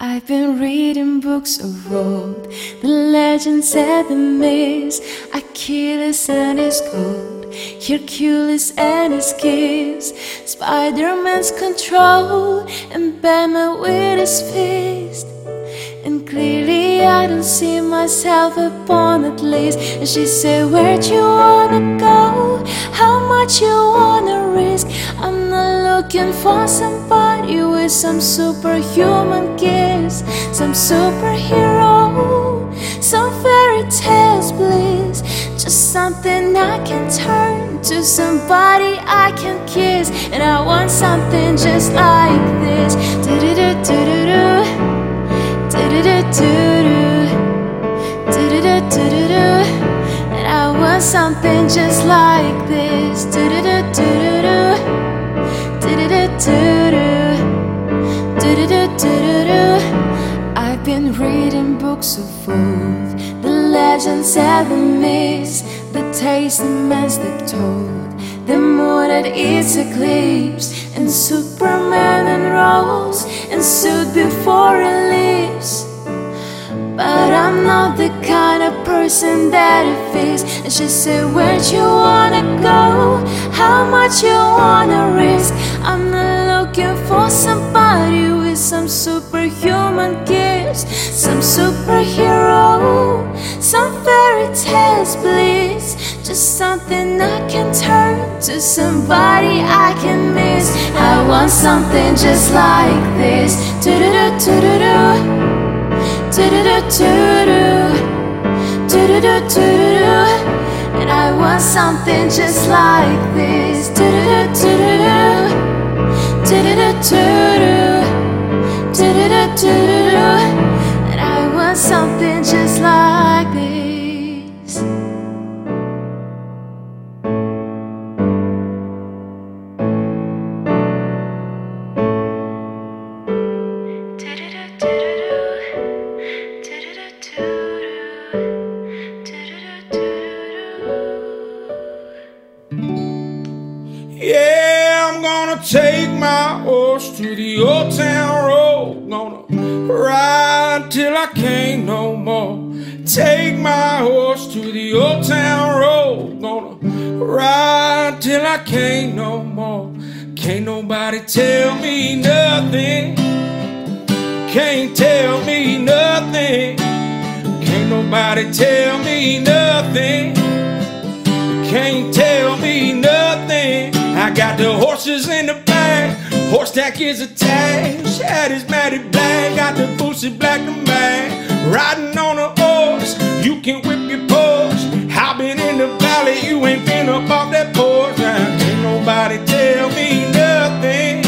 I've been reading books of old, the legends and the myths, Achilles and his gold, Hercules and his gifts, Spider-Man's control, and Batman with his fist. And clearly I don't see myself upon at least. And she said, Where'd you wanna go? How much you wanna risk? I'm not looking for somebody with some superhuman gifts, some superhero, some fairy tales bliss. Just something I can turn to somebody I can kiss. And I want something just like this. Do-do-do-do-do-do. And Something just like this. I've been reading books of old, the legends and the myths, the tastements that told the moon at its eclipse, and Superman unrolls and stood before it leaves. But I'm not the kind of person that it fits. And she said, Where'd you wanna go? How much you wanna risk? I'm not looking for somebody with some superhuman gifts, some superhero, some fairy tales bliss. Just something I can turn to somebody I can miss. I want something just like this. Do-do-do-do-do-do. And I want something just like this. And I want something just like horse to the old town road. Gonna ride till I can't no more. Take my horse to the old town road. Gonna ride till I can't no more. Can't nobody tell me nothing. Can't tell me nothing. Can't nobody tell me nothing. Can't tell me nothing. I got the back. Horse tack is attached. Hat is matted black. Got the bootsy black and black. Riding on a horse. You can whip your Porsche. I've been in the valley. You ain't been up off that porch. Now, can't nobody tell me nothing.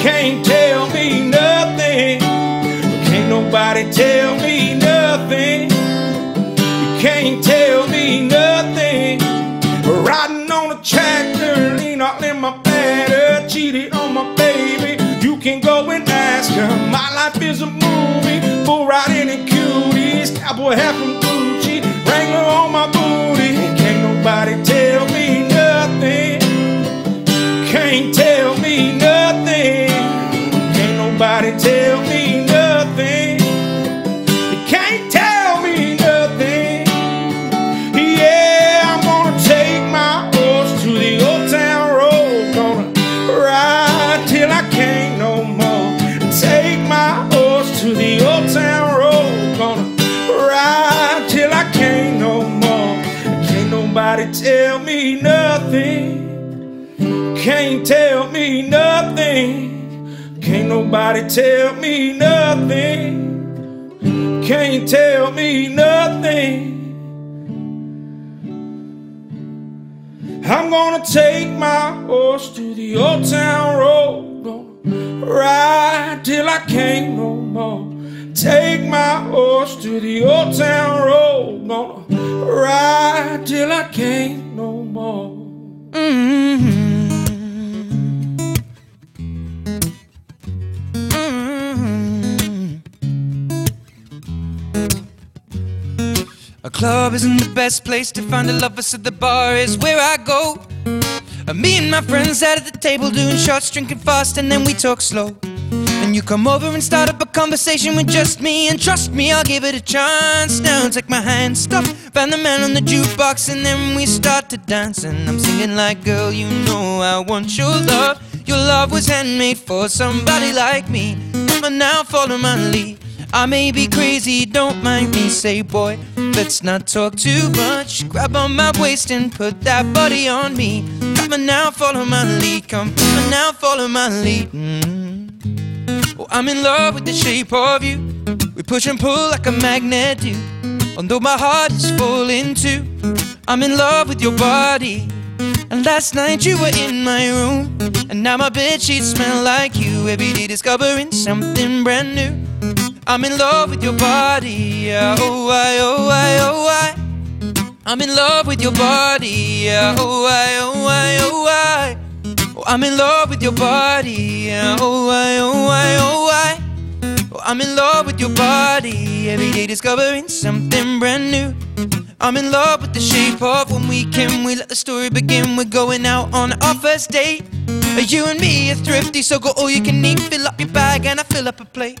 Can't tell me nothing. Can't nobody tell me nothing. You can't tell me nothing. Riding on a tractor, lean all in my bladder, cheated on life is a movie, bull riding in cuties, cowboy hat from Gucci, Wrangler on my booty. Can't nobody Can't tell me nothing. Can't nobody tell me nothing. Can't tell me nothing. I'm gonna take my horse to the old town road. Gonna ride till I can't no more. Take my horse to the old town road. Gonna ride till I can't no more. Mm-hmm. A club isn't the best place to find a lover, so the bar is where I go. Uh, Me and my friends sat at the table doing shots, drinking fast, and then we talk slow. And you come over and start up a conversation with just me, and trust me, I'll give it a chance. Now take my hand, stop, find the man on the jukebox, and then we start to dance. And I'm singing like, girl, you know I want your love. Your love was handmade for somebody like me. But now follow my lead. I may be crazy, don't mind me. Say, boy, let's not talk too much. Grab on my waist and put that body on me. Come on now, follow my lead. Come, on now, follow my lead. Mm. Oh, I'm in love with the shape of you. We push and pull like a magnet do. Although my heart is falling too. I'm in love with your body. And last night you were in my room. And now my bed sheets smell like you. Every day discovering something brand new. I'm in love with your body. Oh, I, oh, I, oh, I. I'm in love with your body. Oh, I, oh, I, oh. Oh, I'm in love with your body. Oh, I, oh, I, oh. Oh, I'm in love with your body. Every day discovering something brand new. I'm in love with the shape of when we can. We let the story begin. We're going out on our first date. You and me are thrifty, so go all you can eat. Fill up your bag and I fill up a plate.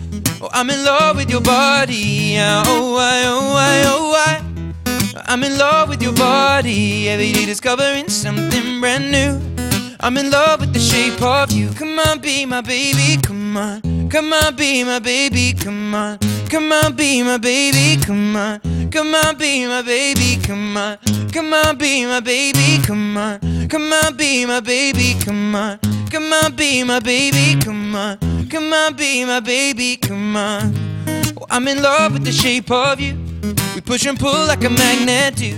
Oh, I'm in love with your body. Oh, I, oh, I, oh, I. I'm in love with your body. Every day discovering something brand new. I'm in love with the shape of you. Come on, be my baby. Come on. Come on, be my baby. Come on. Come on, be my baby. Come on. Come on, be my baby. Come on. Come on, be my baby. Come on. Come on, be my baby. Come on. Come on, be my baby. Come on. Come on, be my baby. Come on. Oh, I'm in love with the shape of you. We push and pull like a magnet do.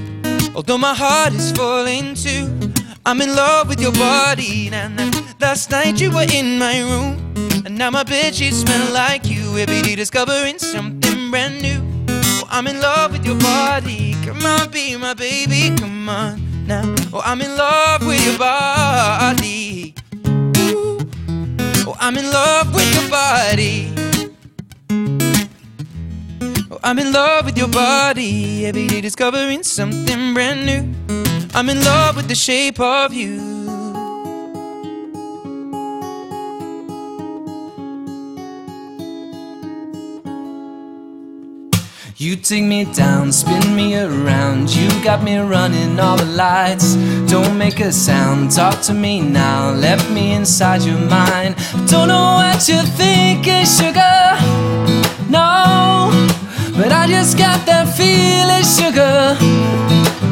Although my heart is falling too. I'm in love with your body. Nah, nah. Last night you were in my room. And now my sheets smell like you. Every day discovering something brand new. Oh, I'm in love with your body. Come on, be my baby. Come on now. Oh, I'm in love with your body. I'm in love with your body. Oh, I'm in love with your body. Every day discovering something brand new. I'm in love with the shape of you. You take me down, spin me around. You got me running all the lights. Don't make a sound, talk to me now. Let me inside your mind. Don't know what you're thinking, eh, sugar. No, but I just got that feeling, sugar.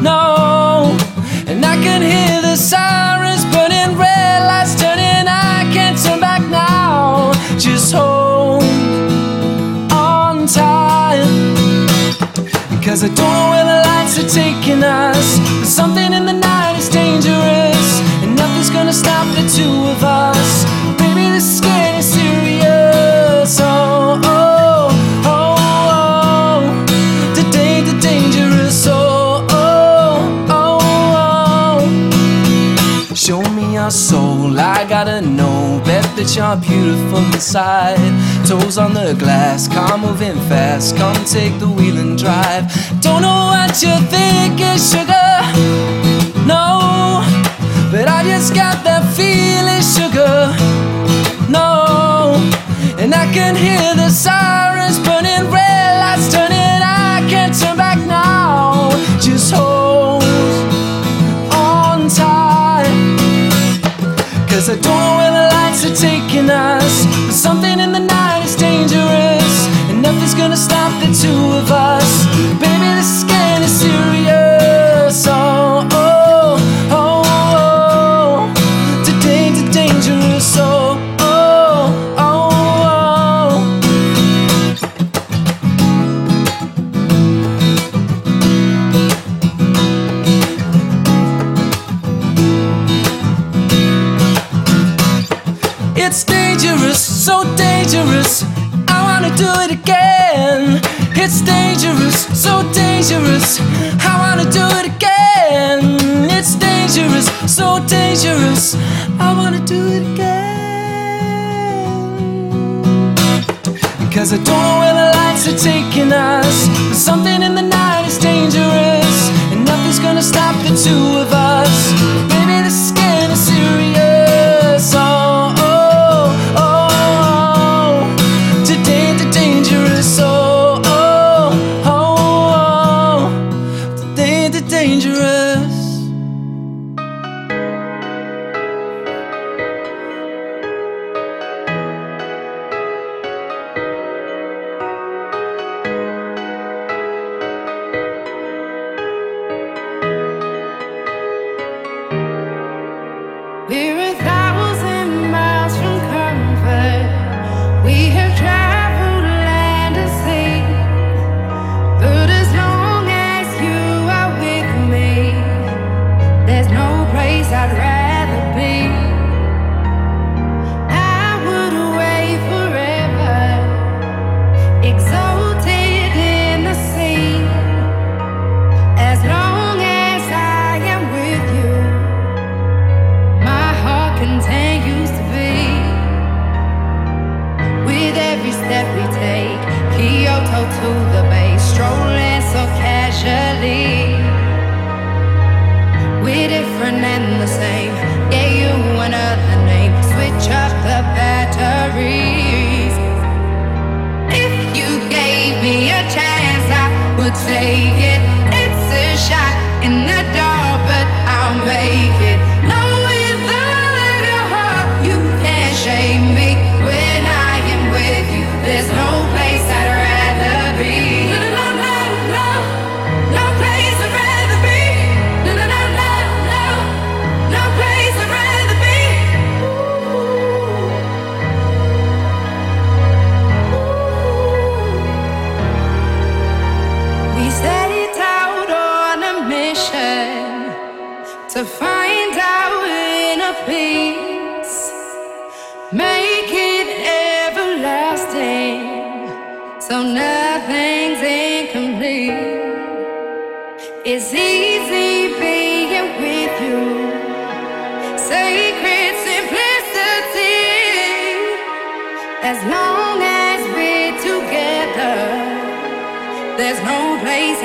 No, and I can hear the sirens burning, red lights turning. I can't turn back now. Just hold on tight. Cause I don't know where the lights are taking us. But something in the night is dangerous. And nothing's gonna stop the two of us. That you're beautiful inside. Toes on the glass, car moving fast. Come take the wheel and drive. Don't know what you're thinking, sugar. No, but I just got that feeling, sugar. No, and I can hear the sirens burning, red lights turning. I can't turn back now. Just hold on tight. Cause I don't know taking us. but Something in the night is dangerous, and nothing's gonna stop the two of us. Baby, this is getting serious. Oh, oh, oh, oh. Today's a dangerous. Oh. do it again. It's dangerous, so dangerous. I wanna do it again. It's dangerous, so dangerous. I wanna do it again. Cause I don't know where the lights are taking us. But something in the night is dangerous. And nothing's gonna stop the two of us.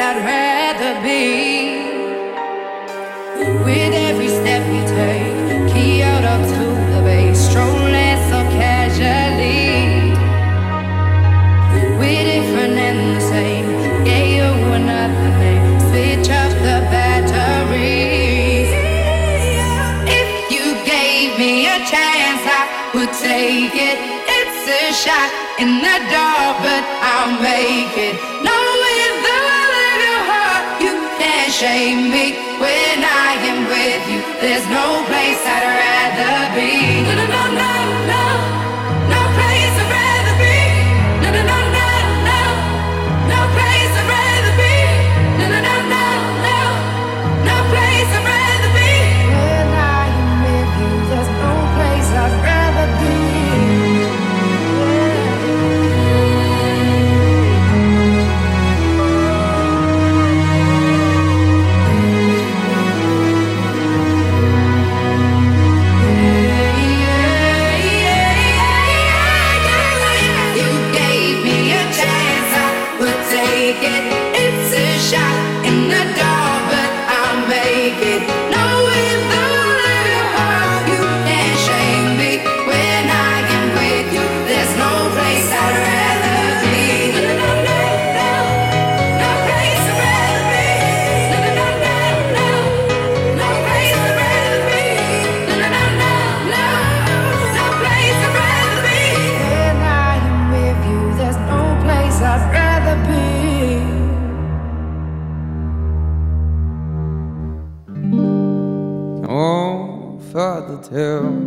I'd rather be. With every step you take, key Kyoto to the bay, strolling so casually. We're different and the same, gave you another name, switch off the batteries. If you gave me a chance, I would take it. It's a shot in the dark, but I'll make it. shame me when I am with you. There's no place I'd rather be.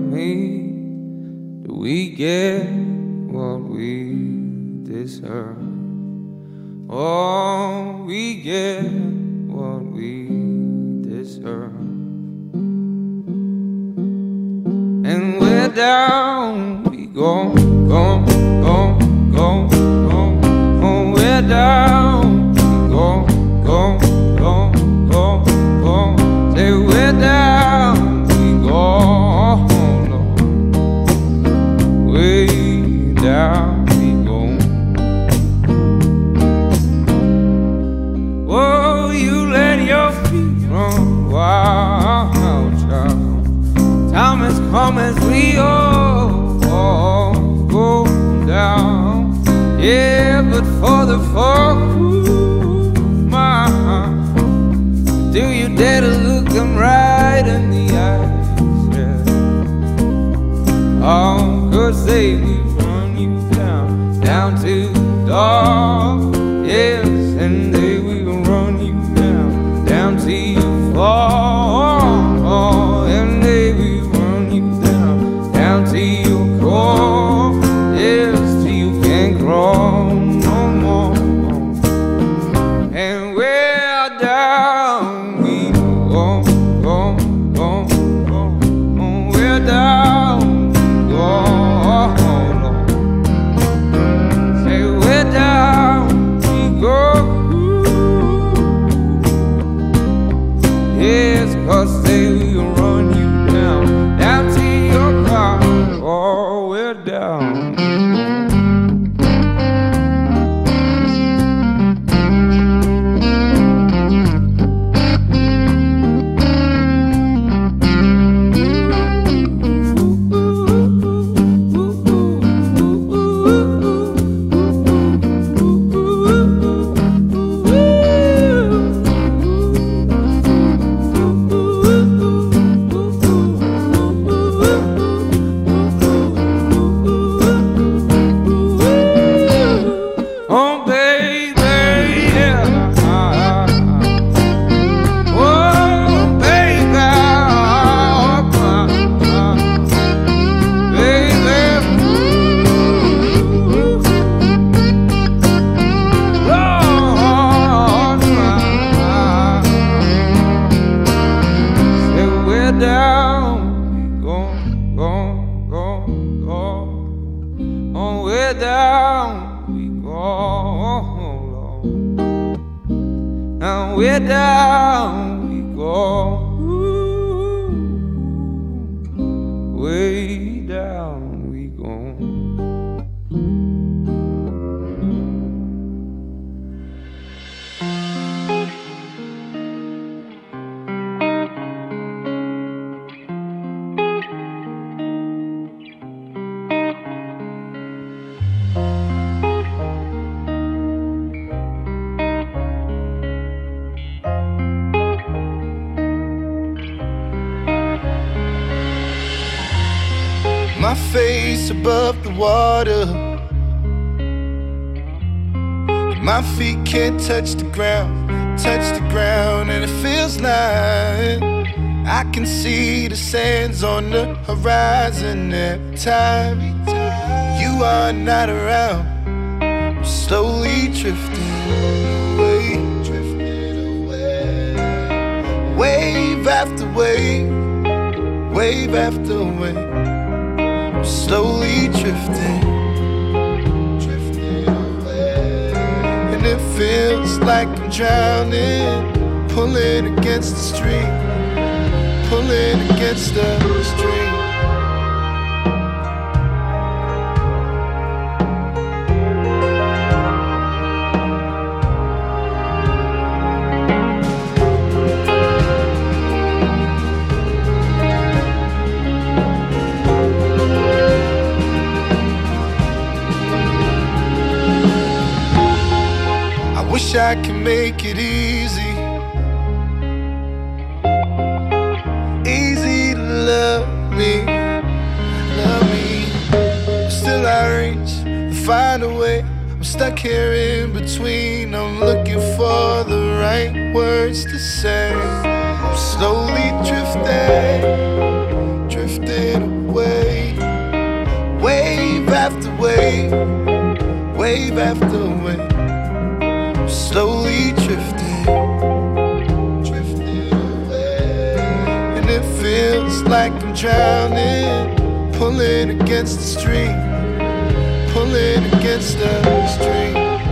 me? Do we get what we deserve? Oh, we get what we deserve. And we're down, we go. Ground, touch the ground, and it feels like I can see the sands on the horizon every time you are not around. I'm slowly drifting away, drifting away, wave after wave, wave after wave. I'm slowly drifting. Feels like I'm drowning, pulling against the stream, pulling against the stream. Wish I could make it easy. Easy to love me, love me. Still I reach to find a way. I'm stuck here in between. I'm looking for the right words to say. I'm slowly drifting, drifting away. Wave after wave, wave after wave slowly drifting, drifting away. And it feels like I'm drowning, pulling against the stream. pulling against the stream.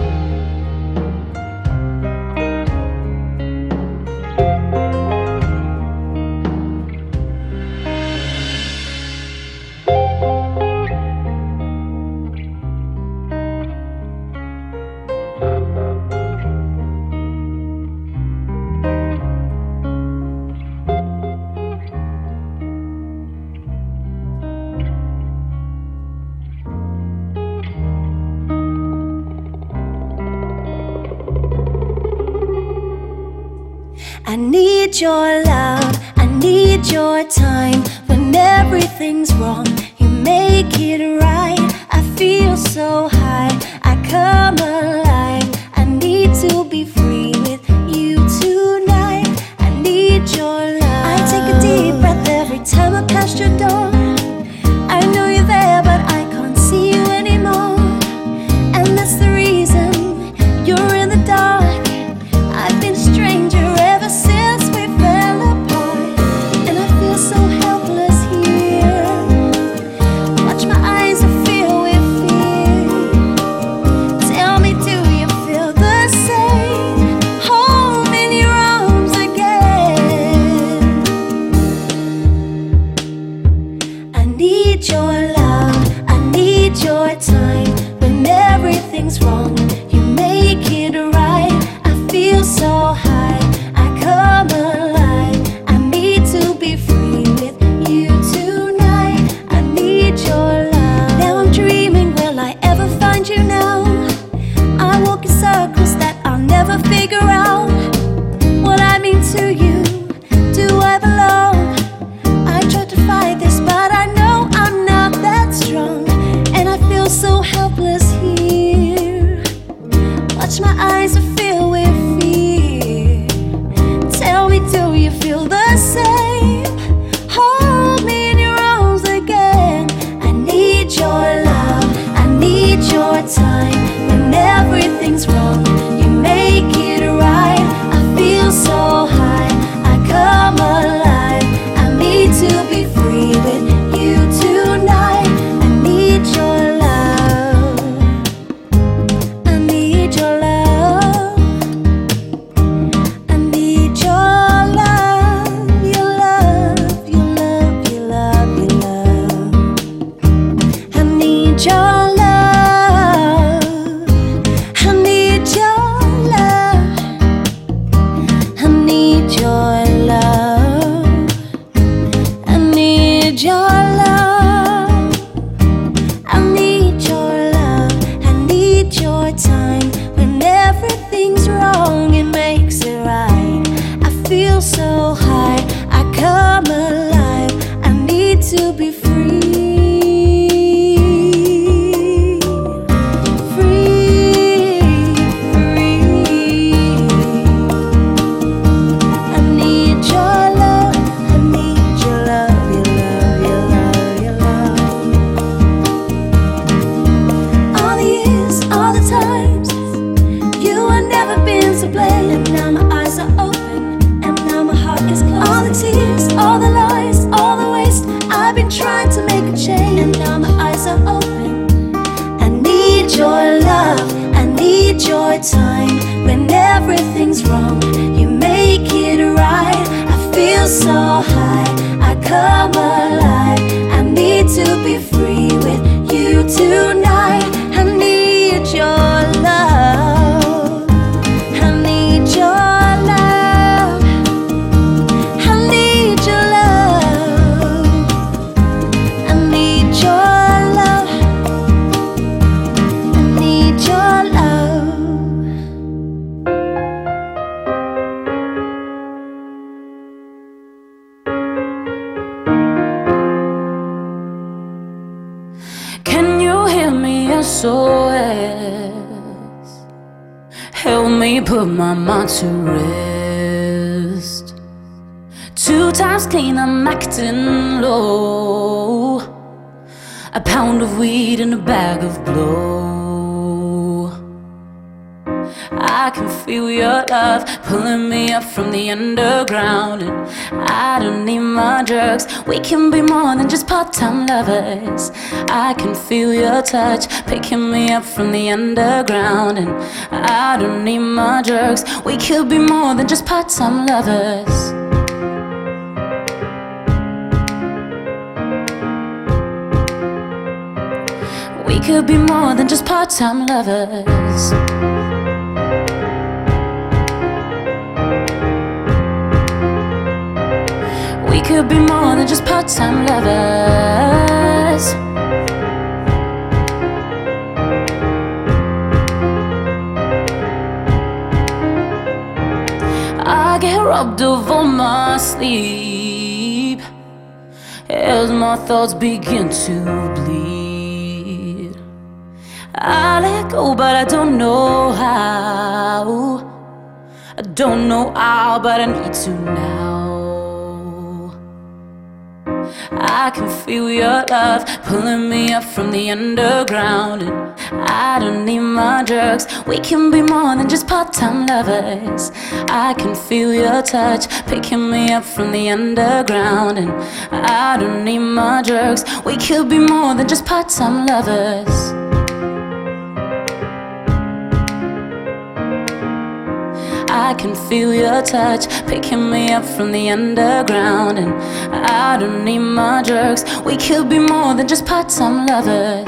Time. When everything's wrong, I can feel your love pulling me up from the underground. And I don't need my drugs. We can be more than just part time lovers. I can feel your touch picking me up from the underground. And I don't need my drugs. We could be more than just part time lovers. We could be more than just part time lovers. We could be more than just part time lovers. I get robbed of all my sleep as my thoughts begin to bleed. I let go, but I don't know how. I don't know how, but I need to now. I can feel your love pulling me up from the underground. And I don't need my drugs. We can be more than just part time lovers. I can feel your touch picking me up from the underground. And I don't need my drugs. We could be more than just part time lovers. I can feel your touch picking me up from the underground. And I don't need my drugs. We could be more than just part time lovers.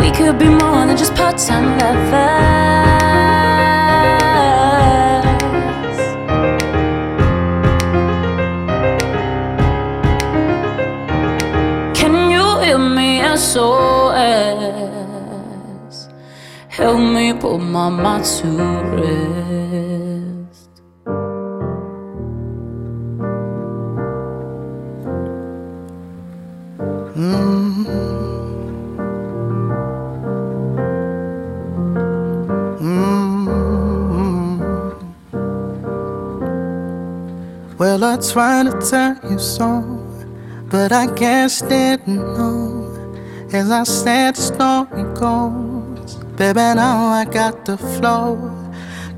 We could be more than just part time lovers. SOS? Help me put my mind to rest. Well, I tried to tell you so, but I guess didn't know. As I said, the story goes. Baby, now I got the flow.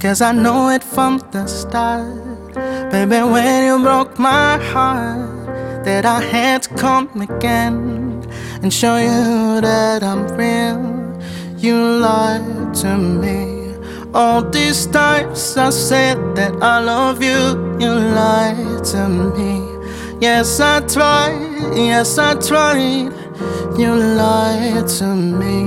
Cause I know it from the start. Baby, when you broke my heart, that I had to come again and show you that I'm real. You lied to me. All these times I said that I love you, you lied to me. Yes, I tried, yes, I tried. You lied to me.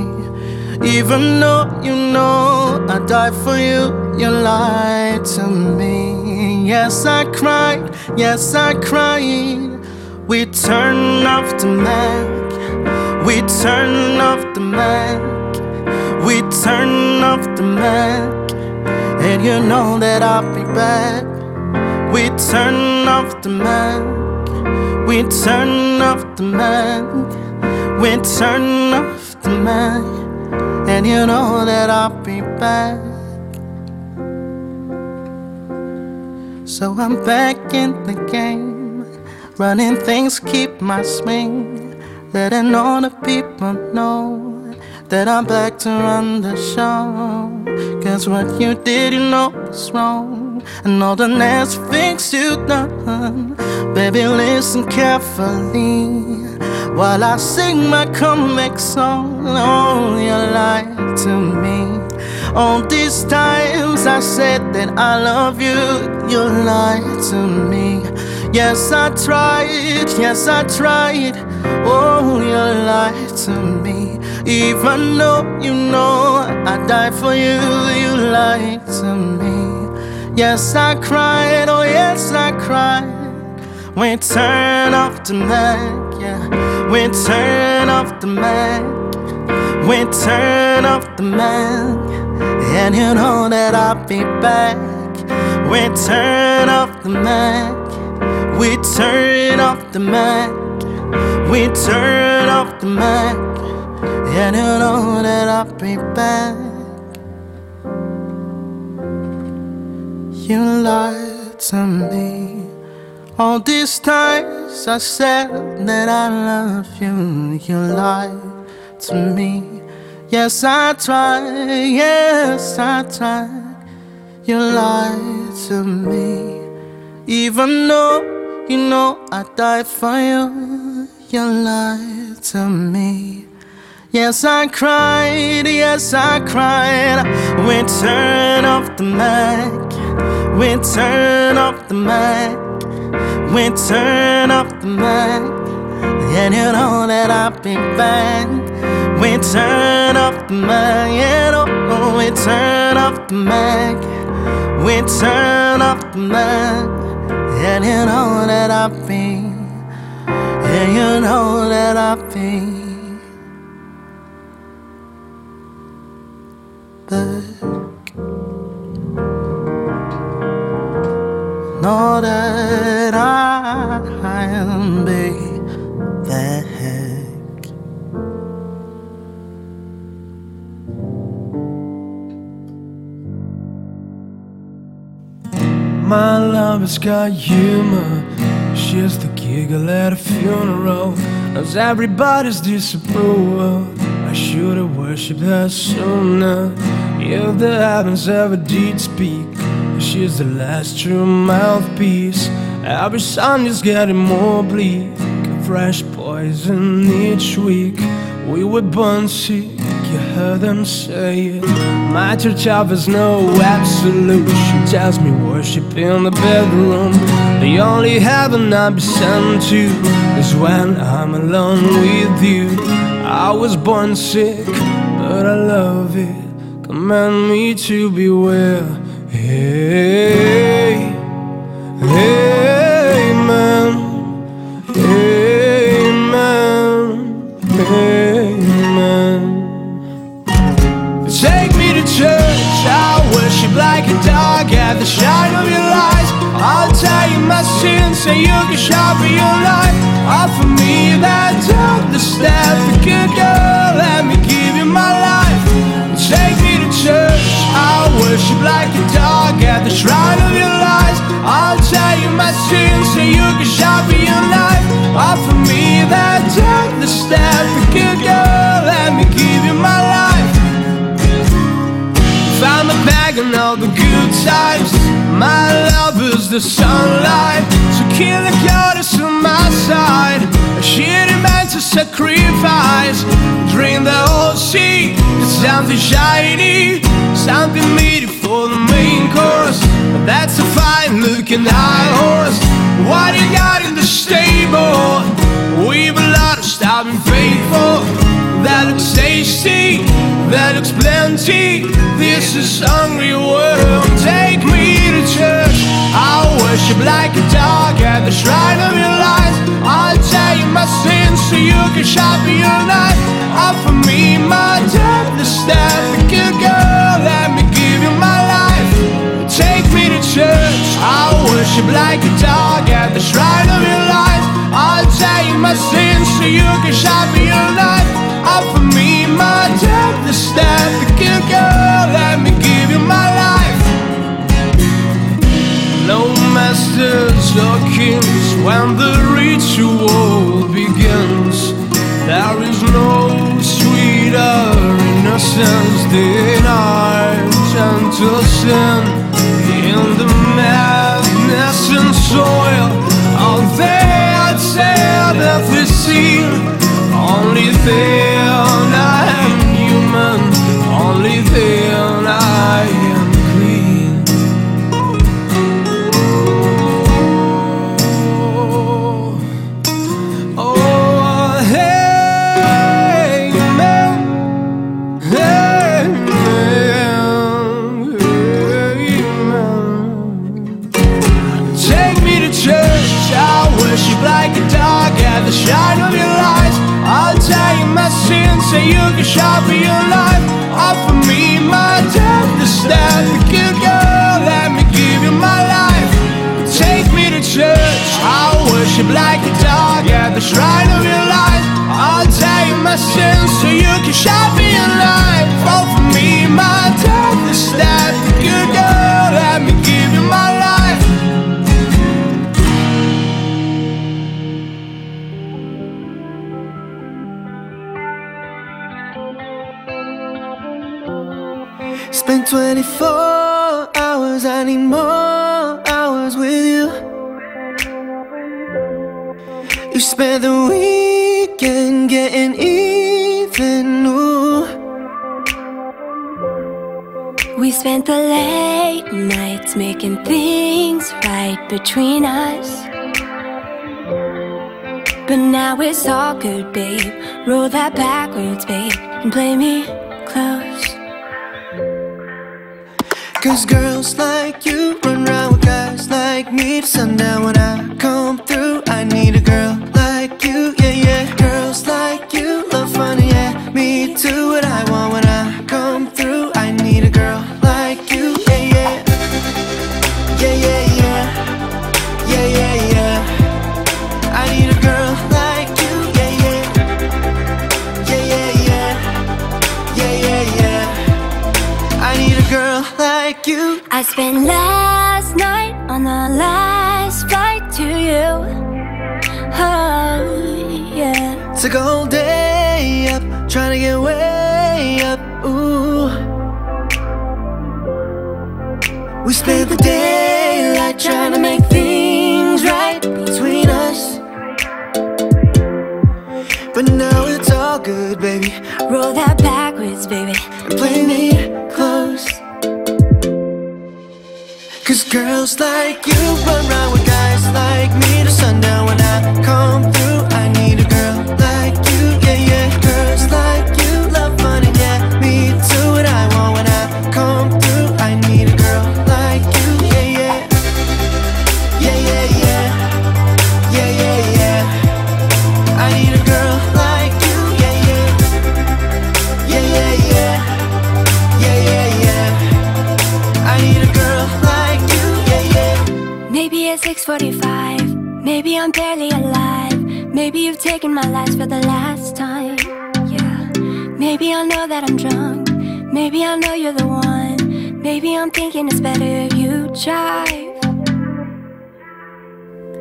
Even though you know I died for you, you lied to me. Yes, I cried, yes, I cried. We turned off the Mac, we turned off the Mac. We turn off the Mac, and you know that I'll be back. We turn off the Mac, we turn off the Mac, we turn off the Mac, and you know that I'll be back. So I'm back in the game, running things, keep my swing, letting all the people know that I'm back to run the show. Cause what you did, you know was wrong. And all the nasty things you've done. Baby, listen carefully while I sing my comeback song. Oh, you lied to me. All these times I said that I love you, you lied to me. Yes, I tried, yes, I tried. Oh, you lied to me. Even though you know I died for you, you lied to me. Yes, I cried, oh, yes, I cried. We turn off the Mac, yeah. We turn off the Mac. We turn off the Mac. And you know that I'll be back. We turn off the Mac. We turn off the Mac. We turn off the Mac. And you know that I'll be back. You lied to me. All these times I said that I love you, you lied to me. Yes, I tried, yes, I tried. You lied to me. Even though you know I died for you, you lied to me. Yes, I cried, yes, I cried. We turn off the mic, we turn off the mic. We turn off the mic, and you know that I'll be back. We turn off the mic, yeah, oh, we turn off the mic. We turn off the mic, and you know that I'll be, and you know that I'll be. Know that I'll be back. My love has got humor. She's the giggle at a funeral. Knows everybody's disapproval. I should have worshipped her sooner. If the heavens ever did speak, She's the last true mouthpiece. Every sun is getting more bleak. Fresh poison each week. We were born sick, you heard them say it. My church offers no absolute. She tells me worship in the bedroom. The only heaven I'll be sent to is when I'm alone with you. I was born sick, but I love it. Command me to beware. Hey, amen, amen, amen. Take me to church, I'll worship like a dog at the shine of your lights. I'll tell you my sins so you can sharpen your life. Offer me that dark step, a good girl, let me I'll worship like a dog at the shrine of your lies. I'll tell you my sins so you can sharpen your knife. Offer me that dark step, a good girl, let me give you my life. Found the bag and all the good times. My love is the sunlight, so kill the goddess on my side. To sacrifice, drain the whole sea. Something shiny, something meaty for the main course. That's a fine looking high horse. What you got in the stable? We've a lot of stubborn faithful. That looks tasty, that looks plenty. This is hungry world. Take me to church. I'll worship like a dog at the shrine of your lies. My sins so you can sharpen your knife. Offer me my death, the step, good girl. Let me give you my life. Take me to church. I'll worship like a dog at the shrine of your lies. I'll you my sins so you can sharpen your knife. Offer me my death, the step, good girl. Let me give you my life. No masters or kings when the ritual begins. There is no sweeter innocence than our gentle sin. In the madness and soil, tell that we see. Only then passion so you can shine me a light. Fall for me, my death is that good girl. Let me give you my life. Spend 24 hours, I need more hours with you. You spend the weekend getting easy. Spent the late nights making things right between us. But now it's all good, babe. Roll that backwards, babe, and play me close. Cause girls like you run around with guys like me to sundown. When I come you. Girls like you run around my life for the last time. Yeah. Maybe I know that I'm drunk. Maybe I know you're the one. Maybe I'm thinking it's better if you drive.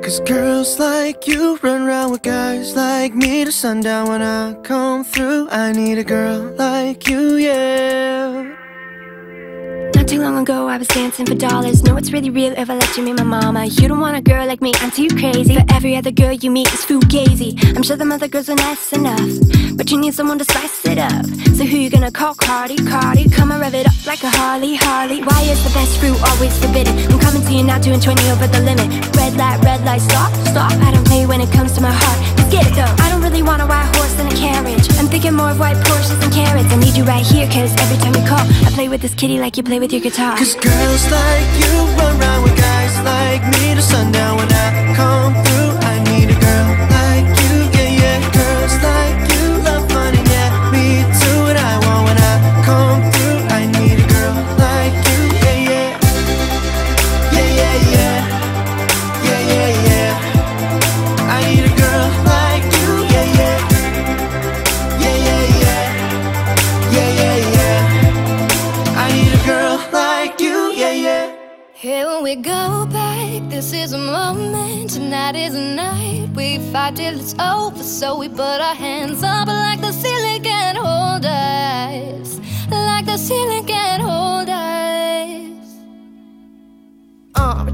Cause girls like you run around with guys like me to sundown. When I come through, I need a girl like you, yeah. Long ago, I was dancing for dollars. No, it's really real if I let you meet my mama. You don't want a girl like me, I'm too crazy. But every other girl you meet is fugazi. I'm sure them other girls are nice enough, but you need someone to spice it up. So who you gonna call Cardi? Cardi, come and rev it up like a Harley, Harley. Why is the best fruit always forbidden? I'm coming to you now, doing 20 over the limit. Red light, red light, stop, stop. I don't play when it comes to my heart. Get it though. I don't really want a white horse and a carriage. I'm thinking more of white Porsches and carrots. I need you right here, cause every time you call, I play with this kitty like you play with your guitar. Cause girls like you run around with guys like me to sundown. When I come till it's over. So we put our hands up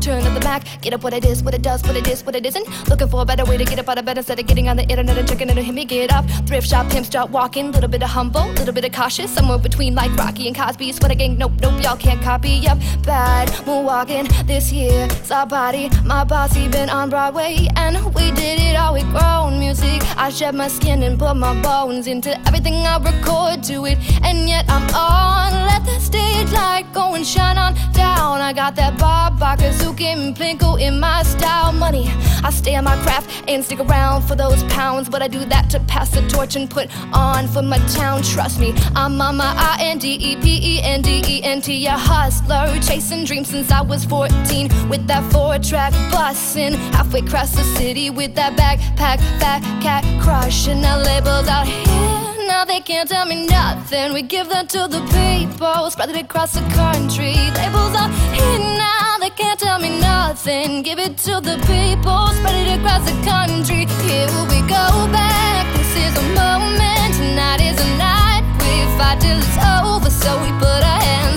Return to the back. Get up what it is, what it does, what it is, what it isn't. Looking for a better way to get up out of bed instead of getting on the internet and checking it to hit me get up. Thrift shop, pimp, start walking. Little bit of humble, little bit of cautious. Somewhere between like Rocky and Cosby. Sweater gang, nope, nope, y'all can't copy. Yep, bad. We're walking this year. Saw body, my bossy been on Broadway. And we did it all with grown music. I shed my skin and put my bones into everything I record to it. And yet I'm on. Let the stage light go and shine on down. I got that Bob Barker, Zuki, and Plinko in my style. Money, I stay on my craft and stick around for those pounds. But I do that to pass the torch and put on for my town. Trust me, I'm on my I N D E P E N D E N T. A hustler, chasing dreams since I was 14. With that four track bussin', halfway across the city with that backpack, fat cat crushing. I labeled out here now they can't tell me nothing. We give that to the people, spread it across the country. Labels are here now, they can't tell me nothing. Give it to the people, spread it across the country. Here we go back. This is a moment, tonight is a night. We fight till it's over, so we put our hands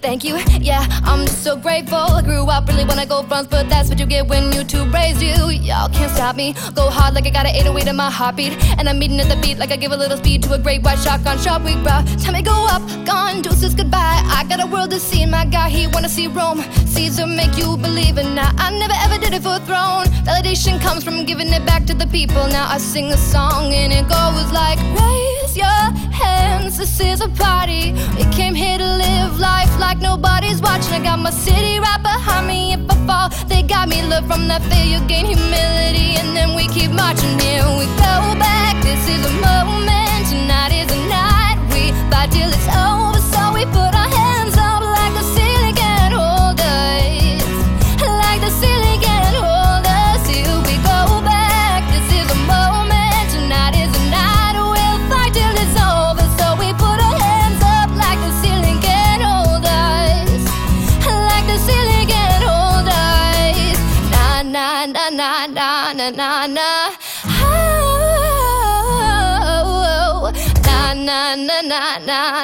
thank you. Yeah, I'm just so grateful. I grew up really wanna go fronts, but that's what you get when YouTube raised you. Y'all can't stop me. Go hard like I got an 808 in my heartbeat. And I'm meeting at the beat like I give a little speed to a great white shotgun sharp weak bro. Time me go up, gone, deuces goodbye. I got a world to see, my guy, he wanna see Rome. Caesar make you believe, and now I never ever did it for a throne. Validation comes from giving it back to the people. Now I sing a song, and it goes like, raise your hands, this is a party. We came here to live life like nobody's watching. I got my city right behind me. If I fall, they got me. Look from that fear, you gain humility, and then we keep marching. Here we go back. This is a moment. Tonight is a night. We fight till it's over. So we put our hands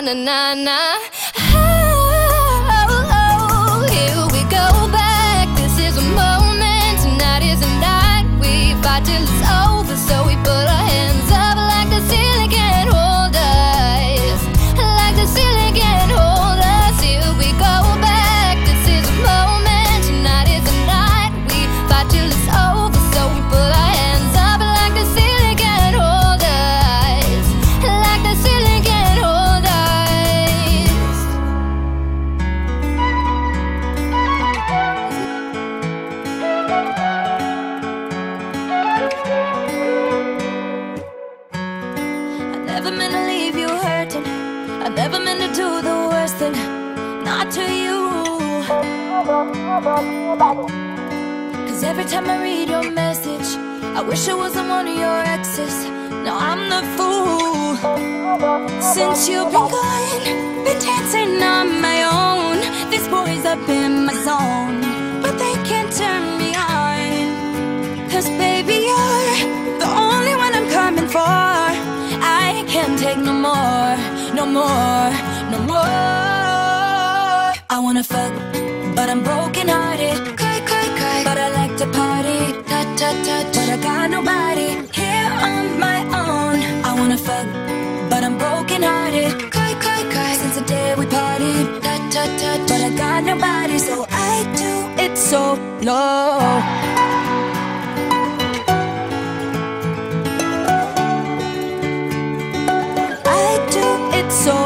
na na na Cause every time I read your message, I wish I wasn't one of your exes. Now I'm the fool. Since you've been gone, been dancing on my own. These boys up in my zone, but they can't turn me on. Cause baby, you're the only one I'm coming for. I can't take no more, no more, no more. I wanna fuck, but I'm broken hearted. Cry, cry, cry. But I like to party. Touch, touch, touch. But I got nobody here on my own. I wanna fuck, but I'm broken hearted. Cry, cry, cry. Since the day we partied. Touch, touch, touch. But I got nobody, so I do it so low. I do it so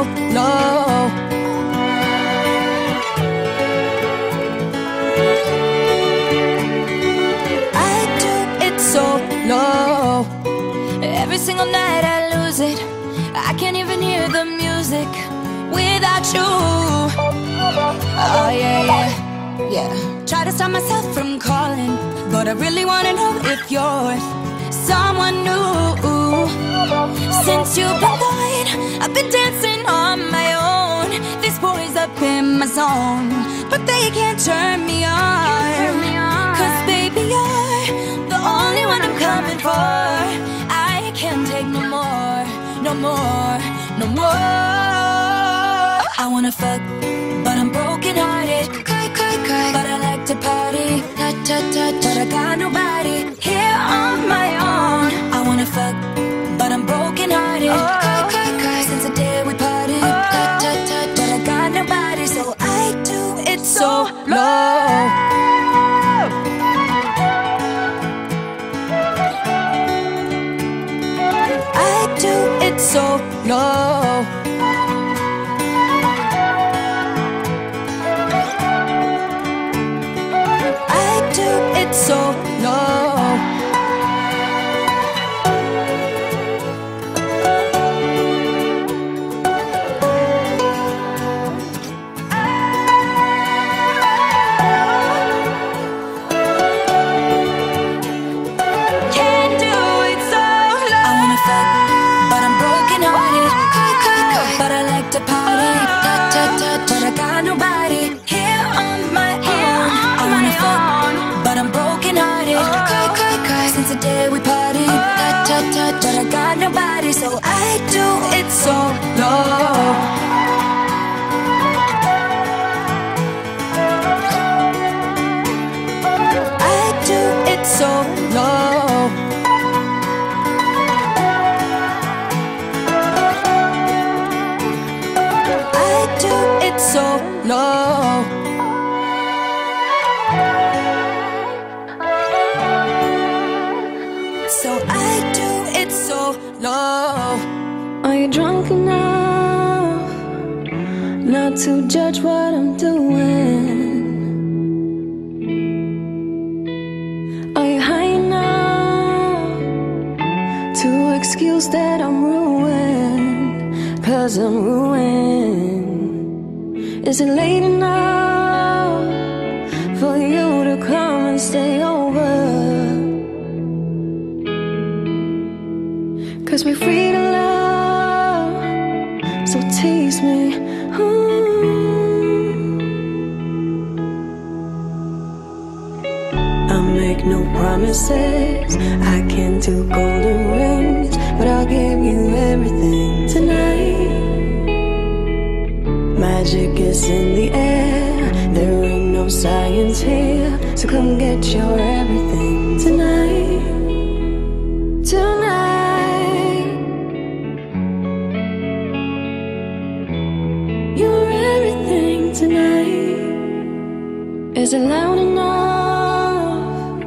without you. Oh yeah, yeah, yeah. Try to stop myself from calling, but I really wanna know if you're someone new. Since you've been gone, I've been dancing on my own. This boys up in my zone, but they can't turn me on. Cause baby, you're the only one I'm coming for. I can't take no more, no more, no more. I wanna fuck, but I'm broken hearted. Cry, cry, cry. But I like to party. Touch, touch, touch. But I got nobody here on my own. I wanna fuck, but I'm broken hearted. Oh. Cry, cry, cry. Since the day we parted. Oh. Touch, touch, touch. But I got nobody, so I do it so low. I do it so low. Is it late enough for you to come and stay over? Cause we're free to love, so tease me. I make no promises, I can't do golden rings, Is in the air, there ain't no science here, so come get your everything tonight. Tonight, you're everything tonight. Is it loud enough?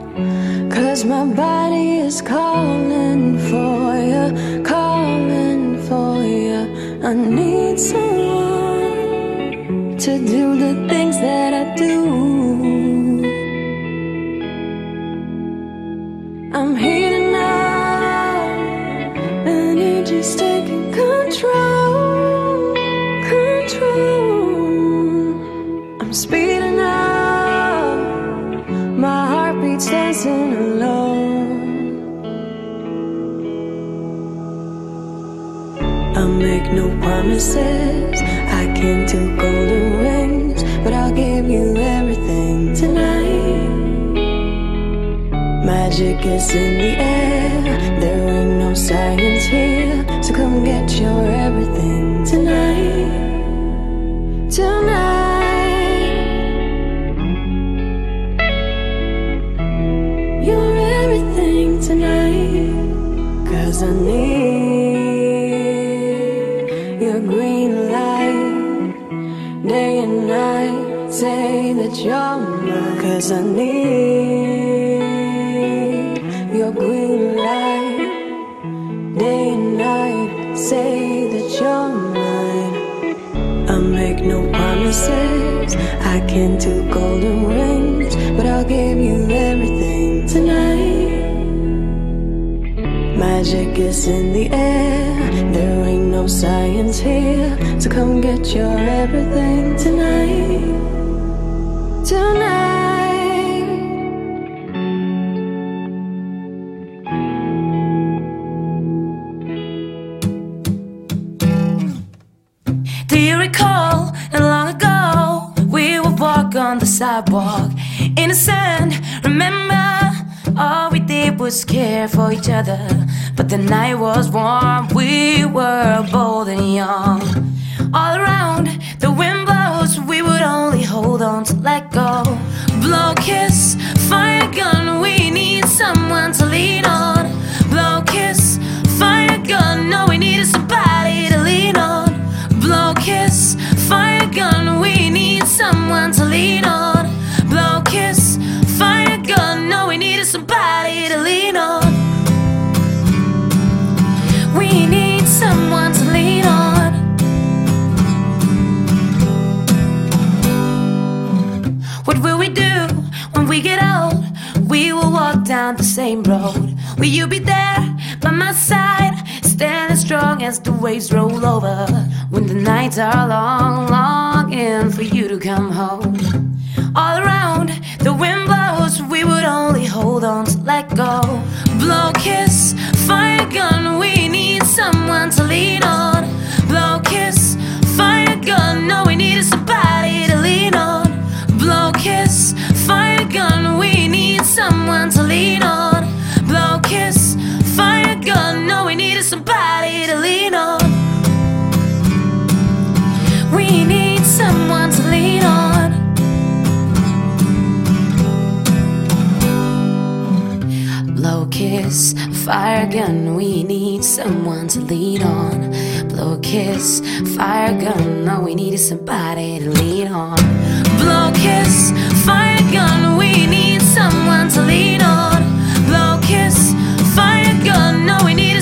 Cause my body is calling that I do. I'm heating up, energy's taking control, control. I'm speeding up, my heartbeat's dancing alone. I make no promises, I can't do golden Is in the air, there ain't no science here, so come get your everything tonight. Tonight, tonight. Cause I need your green light day and night. Say that you're mine. Cause I need I can't golden rings, but I'll give you everything tonight. Magic is in the air, there ain't no science here. So come get your everything. Tonight. But the night was warm, road. Will you be there by my side? Standing strong as the waves roll over. When the nights are long, longing for you to come home. All around, the wind blows, we would only hold on to let go. Blow kiss, fire gun, we need someone to lean on. Blow kiss, fire gun, no, fire gun, we need someone to lean on. Blow kiss, fire gun, all we need is somebody to lean on. Blow kiss, fire gun, we need someone to lean on. Blow kiss, fire gun, all we need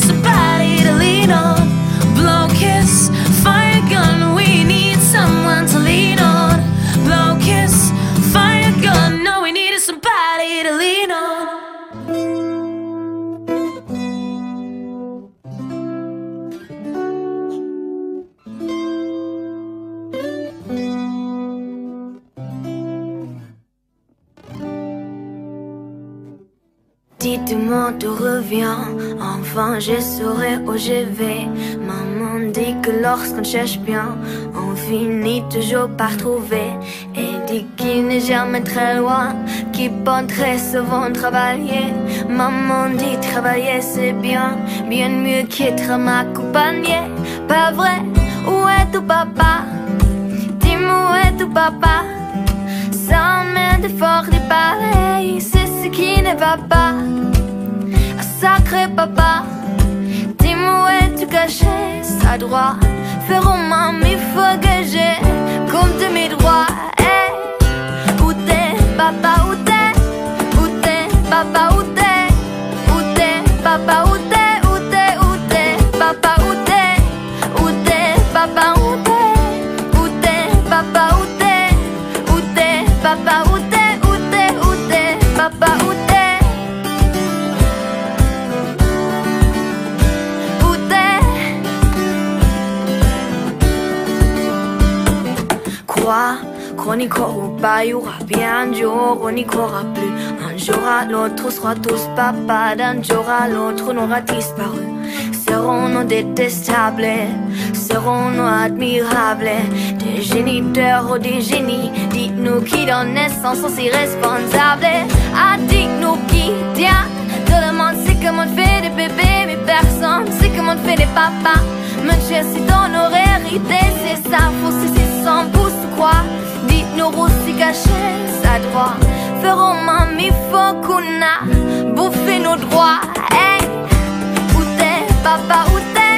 Dites-moi d'où revient, enfin je saurai où je vais. Maman dit que lorsqu'on cherche bien, on finit toujours par trouver. Et dit qu'il n'est jamais très loin, qu'il peut très souvent travailler. Maman dit travailler c'est bien, bien mieux qu'être m'accompagner. Pas vrai, où est ton papa? Dis-moi où est ton papa? Sans main de fort pareil, c'est ce qui ne va pas. Sacré papa, dis-moi où es-tu caché, ça doit faire au moins il faut que j'ai comme de mes droits. Hey, où t'es, papa, où t'es, où t'es, papa, où Qu'on y croit ou pas, y aura bien un jour, on n'y croira plus. Un jour à l'autre, on sera tous papa, d'un jour à l'autre, on aura disparu. Serons-nous détestables, serons-nous admirables, des géniteurs ou des génies, dites-nous qui donne naissance aux irresponsables. Ah, dites-nous qui tient, tout le monde sait comment on fait des bébés, mais personne sait comment on fait des papas. Cher, si ton hérité, c'est ça, faut c'est sans pouce ou quoi? Dites-nous où c'est caché, ça doit faire moins, il faut qu'on a bouffé nos droits. Hey, où t'es, papa, où t'es?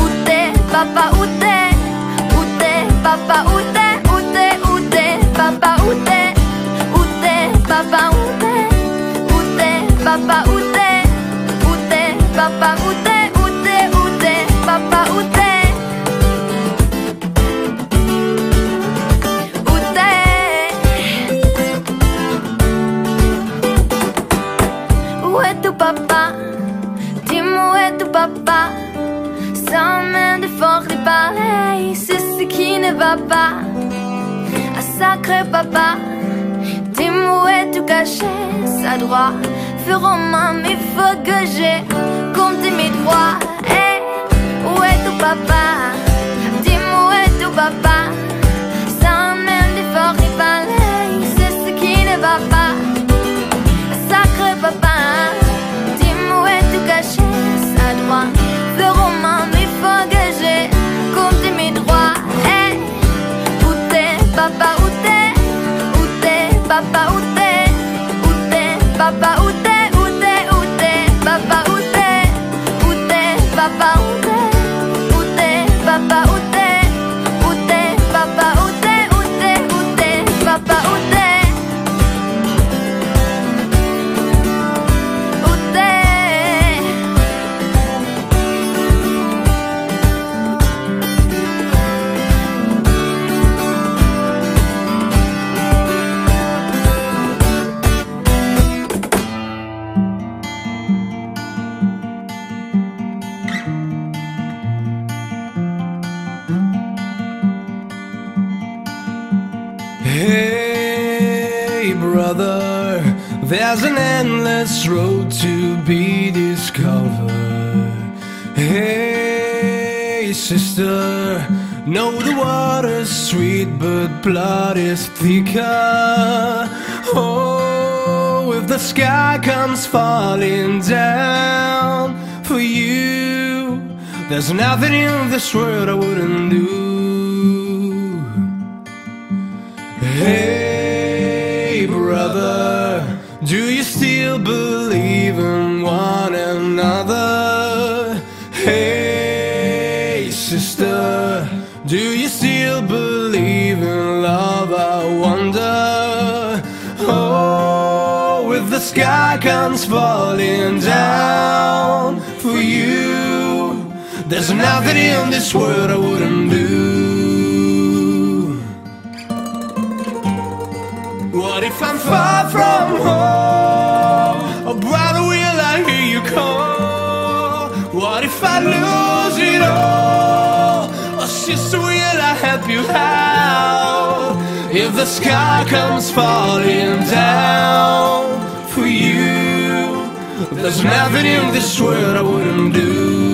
Où t'es, papa, où t'es? Où t'es, papa, où t'es? Où papa, où t'es? Où t'es, papa, où? Où? papa, un sacré papa. Tes mouettes tout caché. sa droit. Feu romain, mais faut que j'ai compté mes droits. Hey, eh, où est ton papa? dis-moi où est tout papa. Ça même des forts et c'est ce qui ne va pas. Sacré papa, tes mouettes tout cachés, sa droit. Feu romain, mais faut que j'ai t'es, there's an endless road to be discovered. Hey, sister, know the water's sweet, but blood is thicker. Oh, if the sky comes falling down for you, there's nothing in this world I wouldn't do. Hey, brother, do you still believe in one another? Hey, sister, do you still believe in love? I wonder. Oh, if the sky comes falling down for you, there's nothing in this world I wouldn't. I'm far from home. Oh, brother, will I hear you call? What if I lose it all? Oh, sister, will I help you out? If the sky comes falling down for you, there's nothing in this world I wouldn't do.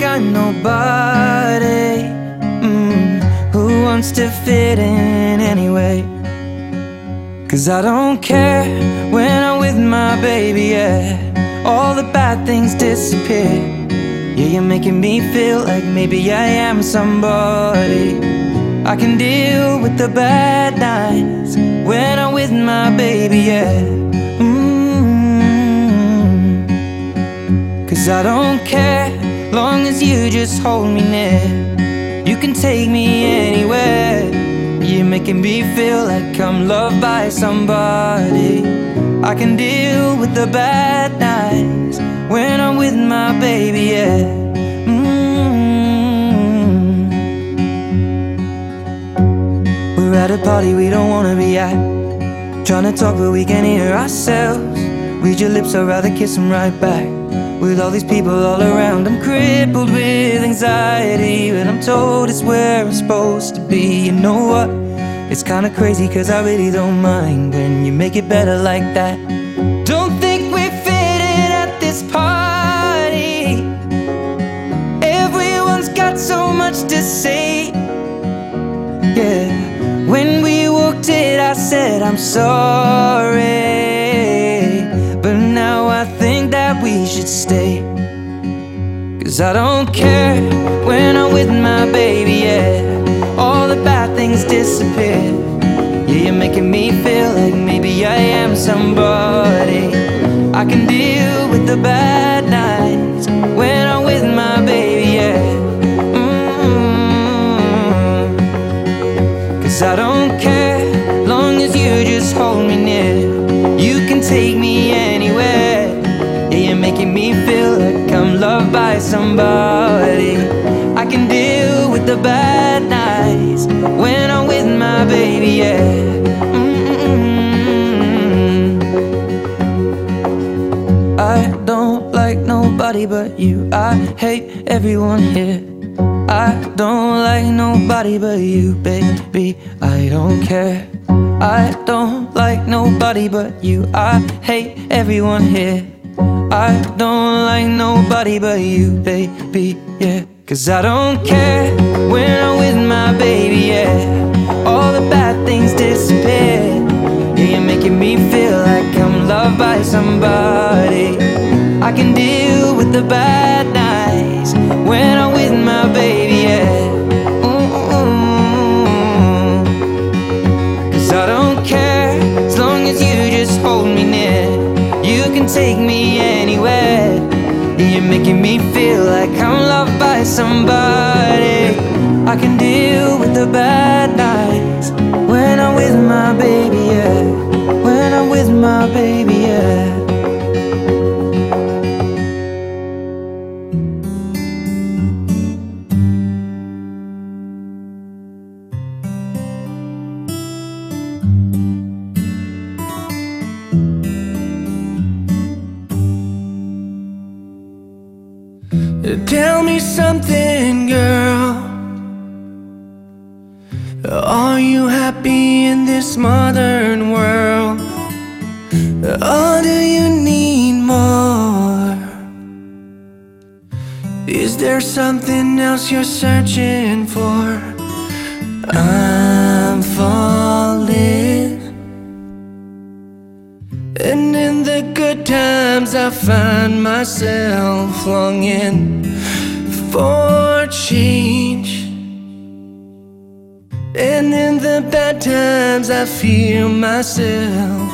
feel nobody. Mm, who wants to fit in anyway? Cause I don't care when I'm with my baby, yeah. All the bad things disappear. Yeah, you're making me feel like maybe I am somebody. I can deal with the bad nights when I'm with my baby, yeah. Mm. Cause I don't care, as you just hold me near. You can take me anywhere. You're making me feel like I'm loved by somebody. I can deal with the bad nights when I'm with my baby, yeah. Mm. We're at a party we don't wanna be at. Trying to talk, but we can't hear ourselves. Read your lips, I'd rather kiss them right back. With all these people all around, I'm crippled with anxiety. But I'm told it's where I'm supposed to be. You know what? It's kinda crazy, cause I really don't mind when you make it better like that. Don't think we fit in at this party. Everyone's got so much to say. Yeah, when we walked in, I said, I'm sorry. Should stay. Cause I don't care when I'm with my baby, yeah. All the bad things disappear. Yeah, you're making me feel like maybe I am somebody. I can deal with the bad nights when I'm with my baby, yeah. Mm. Cause I don't care, long as you just hold me near. You can take me anywhere. Making me feel like I'm loved by somebody. I can deal with the bad nights when I'm with my baby, yeah. Mm-mm. I don't like nobody but you. I hate everyone here. I don't like nobody but you, baby. I don't care. I don't like nobody but you. I hate everyone here. I don't like nobody but you, baby. Yeah. Cause I don't care when I'm with my baby, yeah. All the bad things disappear. Yeah, you're making me feel like I'm loved by somebody. I can deal with the bad nights when I'm can take me anywhere. You're making me feel like I'm loved by somebody. I can deal with the bad nights when I'm with my baby, yeah. When I'm with my baby, Tell me something, girl. Are you happy in this modern world? Or do you need more? Is there something else you're searching for? I'm falling. And in good times, I find myself longing for change. And in the bad times, I feel myself.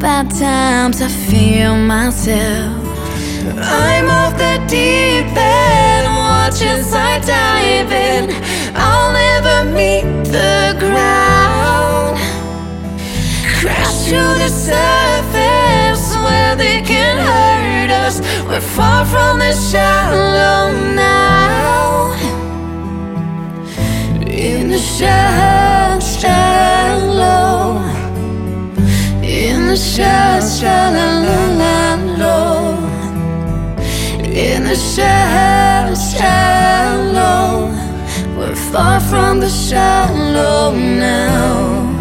Bad times, I feel myself. I'm off the deep end, watch as I dive in. I'll never meet the ground. Crash to the surface where they can hurt us. We're far from the shallow now. In the shallow, shallow. In the shallow, shallow. In the shallow, shallow. We're far from the shallow now.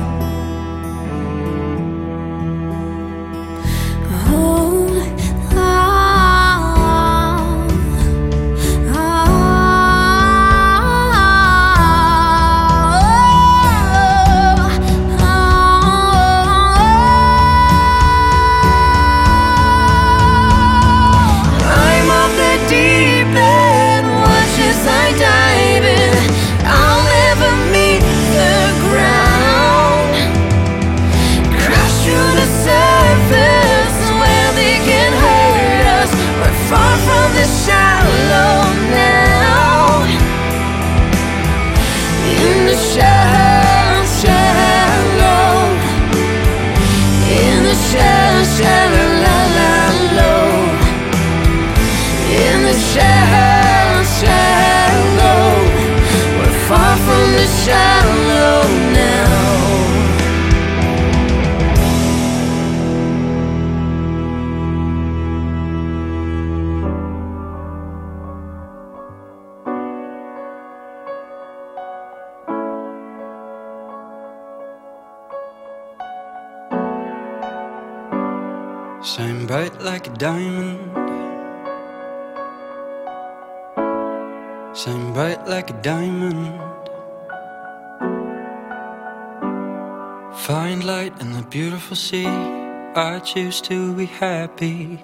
Choose to be happy.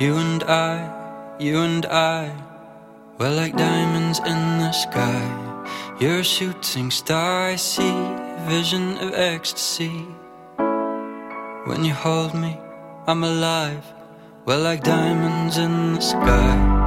You and I, you and I, we're like diamonds in the sky. You're a shooting star, I see vision of ecstasy. When you hold me, I'm alive. We're like diamonds in the sky.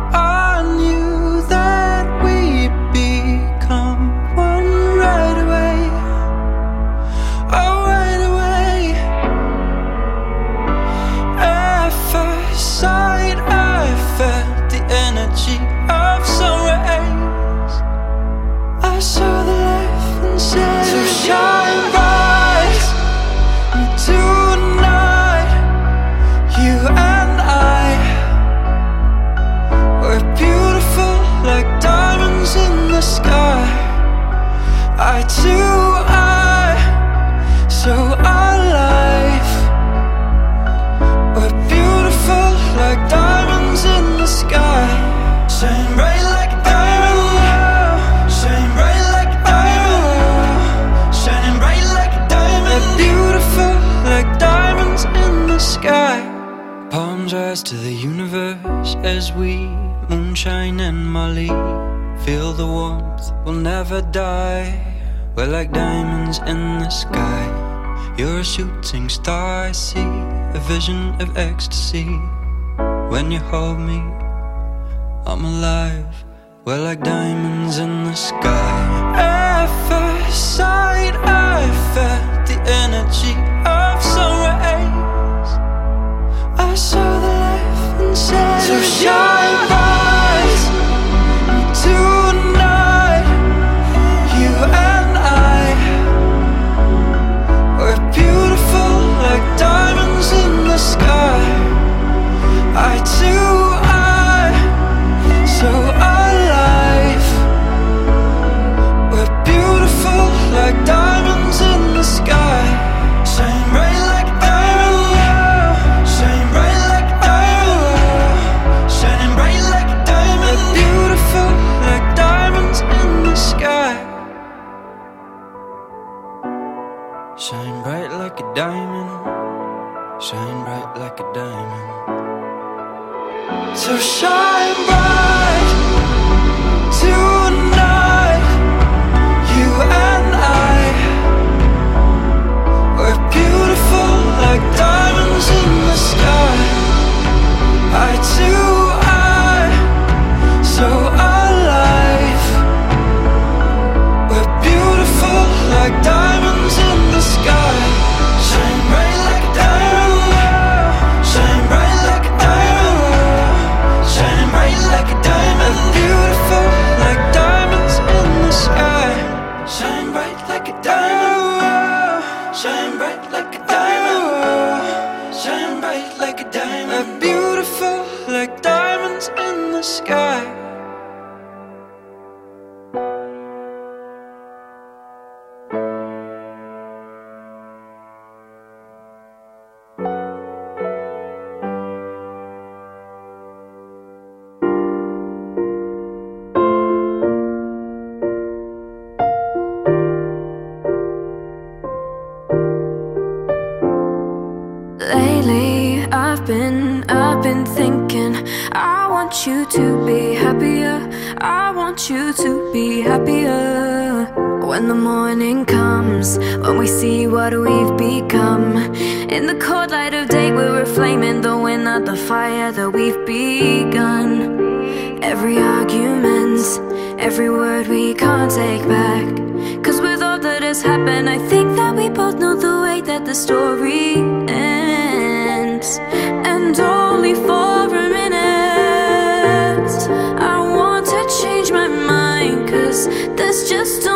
I too, I, so our life were beautiful like diamonds in the sky. Shine bright like a diamond, bright like a diamond, shining bright like a diamond. Beautiful like diamonds in the sky. Palms rise to the universe as we moonshine and Molly feel the warmth. We'll never die. We're like diamonds in the sky. You're a shooting star. I see a vision of ecstasy. When you hold me, I'm alive. We're like diamonds in the sky. At first sight, I felt the energy of sun rays. I saw the life inside. So shine I want you to be happier. I want you to be happier. When the morning comes, when we see what we've become. In the cold light of day, we're flaming, though we're not the fire that we've begun. Every argument, every word we can't take back. Cause with all that has happened, I think that we both know the way that the story ends. And only for it's just a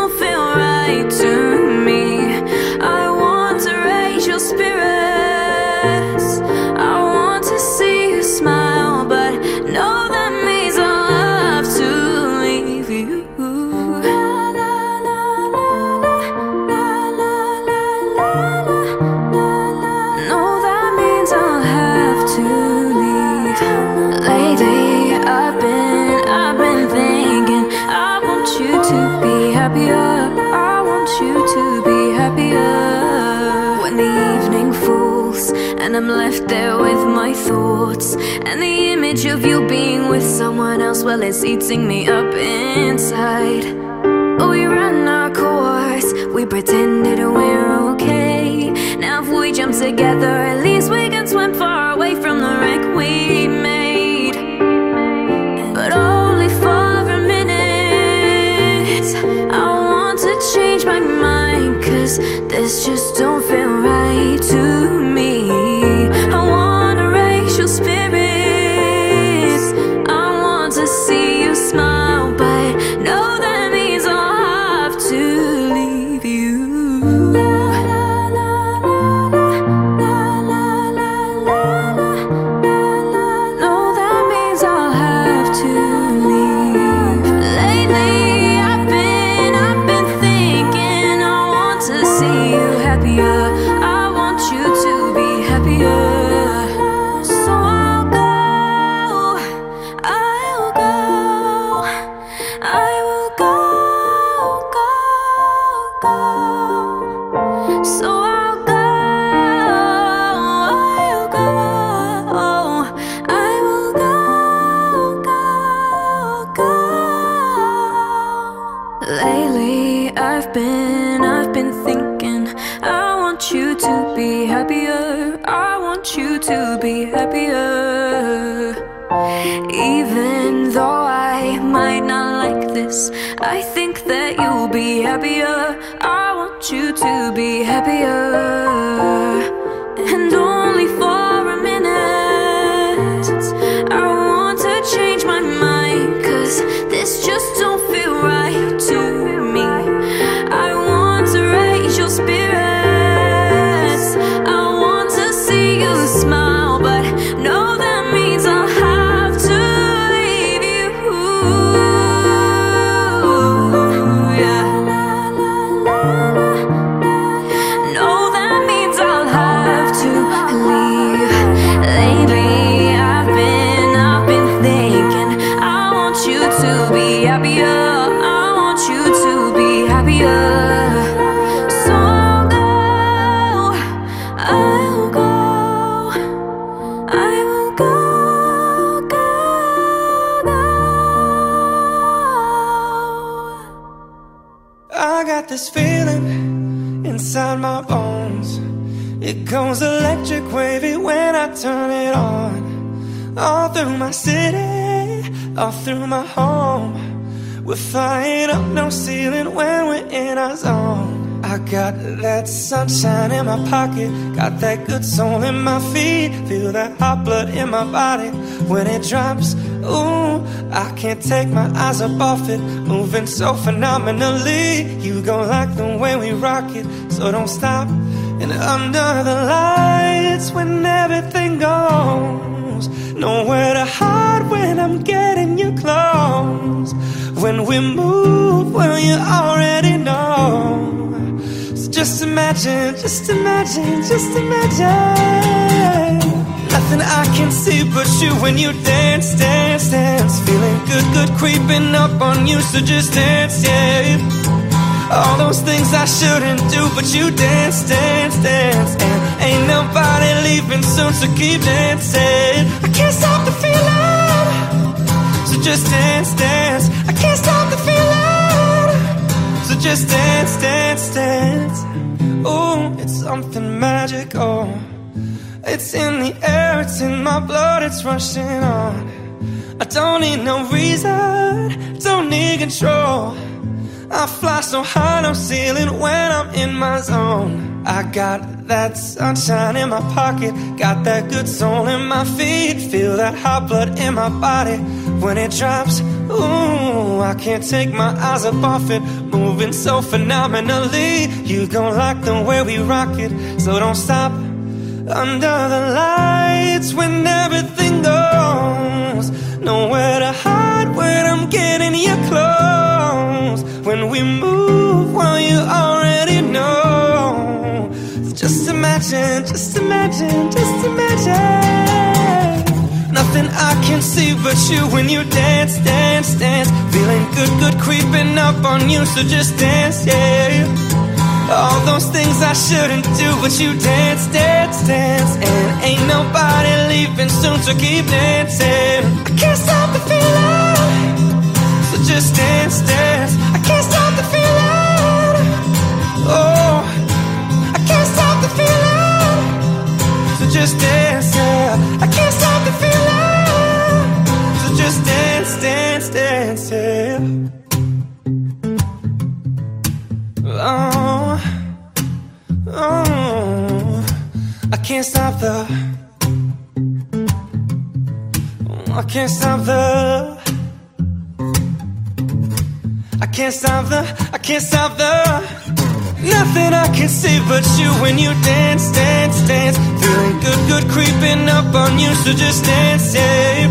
of you being with someone else, well, it's eating me up inside. We ran our course, we pretended we're okay. Now, if we jump together, at least we can swim far away from the wreck we made. But only for a minute. I want to change my mind, cause this just I've been, I've been thinking. I want you to be happier. I want you to be happier. Even though I might not like this. I think that you'll be happier. I want you to be happier. And only for all through my home. We're flying up no ceiling when we're in our zone. I got that sunshine in my pocket, got that good soul in my feet. Feel that hot blood in my body when it drops. Ooh, I can't take my eyes up off it, moving so phenomenally. You gon' like the way we rock it, so don't stop. And under the lights, when everything goes, nowhere to hide when I'm getting you close. When we move, well, you already know. So just imagine, just imagine, just imagine. Nothing I can see but you when you dance, dance, dance. Feeling good, good creeping up on you, so just dance, yeah. All those things I shouldn't do, but you dance, dance, dance. And ain't nobody leaving soon, so keep dancing. I can't stop the feeling. So just dance, dance. I can't stop the feeling. So just dance, dance, dance. Ooh, it's something magical. It's in the air, it's in my blood, it's rushing on. I don't need no reason, don't need control. I fly so high, no ceiling when I'm in my zone. I got that sunshine in my pocket, got that good soul in my feet. Feel that hot blood in my body when it drops. Ooh, I can't take my eyes up off it, moving so phenomenally. You gon' like the way we rock it, so don't stop. Under the lights when everything goes, nowhere to hide when I'm getting you close. When we move, well, you already know. Just imagine, just imagine, just imagine. Nothing I can see but you when you dance, dance, dance. Feeling good, good creeping up on you, so just dance, yeah. All those things I shouldn't do, but you dance, dance, dance. And ain't nobody leaving soon, so keep dancing. I can't stop the feeling. Just dance, dance. I can't stop the feeling. Oh, I can't stop the feeling. So just dance, yeah. I can't stop the feeling. So just dance, dance, dance, yeah. Oh, oh, I can't stop the. I can't stop the. I can't stop the. I can't stop the. Nothing I can see but you when you dance, dance, dance. Feeling good, good creeping up on you, so just dance, yeah.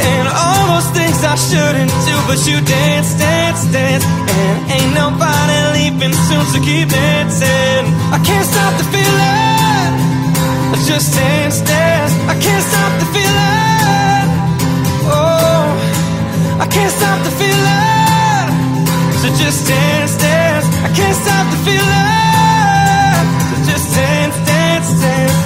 And all those things I shouldn't do, but you dance, dance, dance. And ain't nobody leaving soon, so keep dancing. I can't stop the feeling. I just dance, dance. I can't stop the feeling. Oh, I can't stop the feeling. So just dance, dance. I can't stop the feeling. So just dance, dance, dance.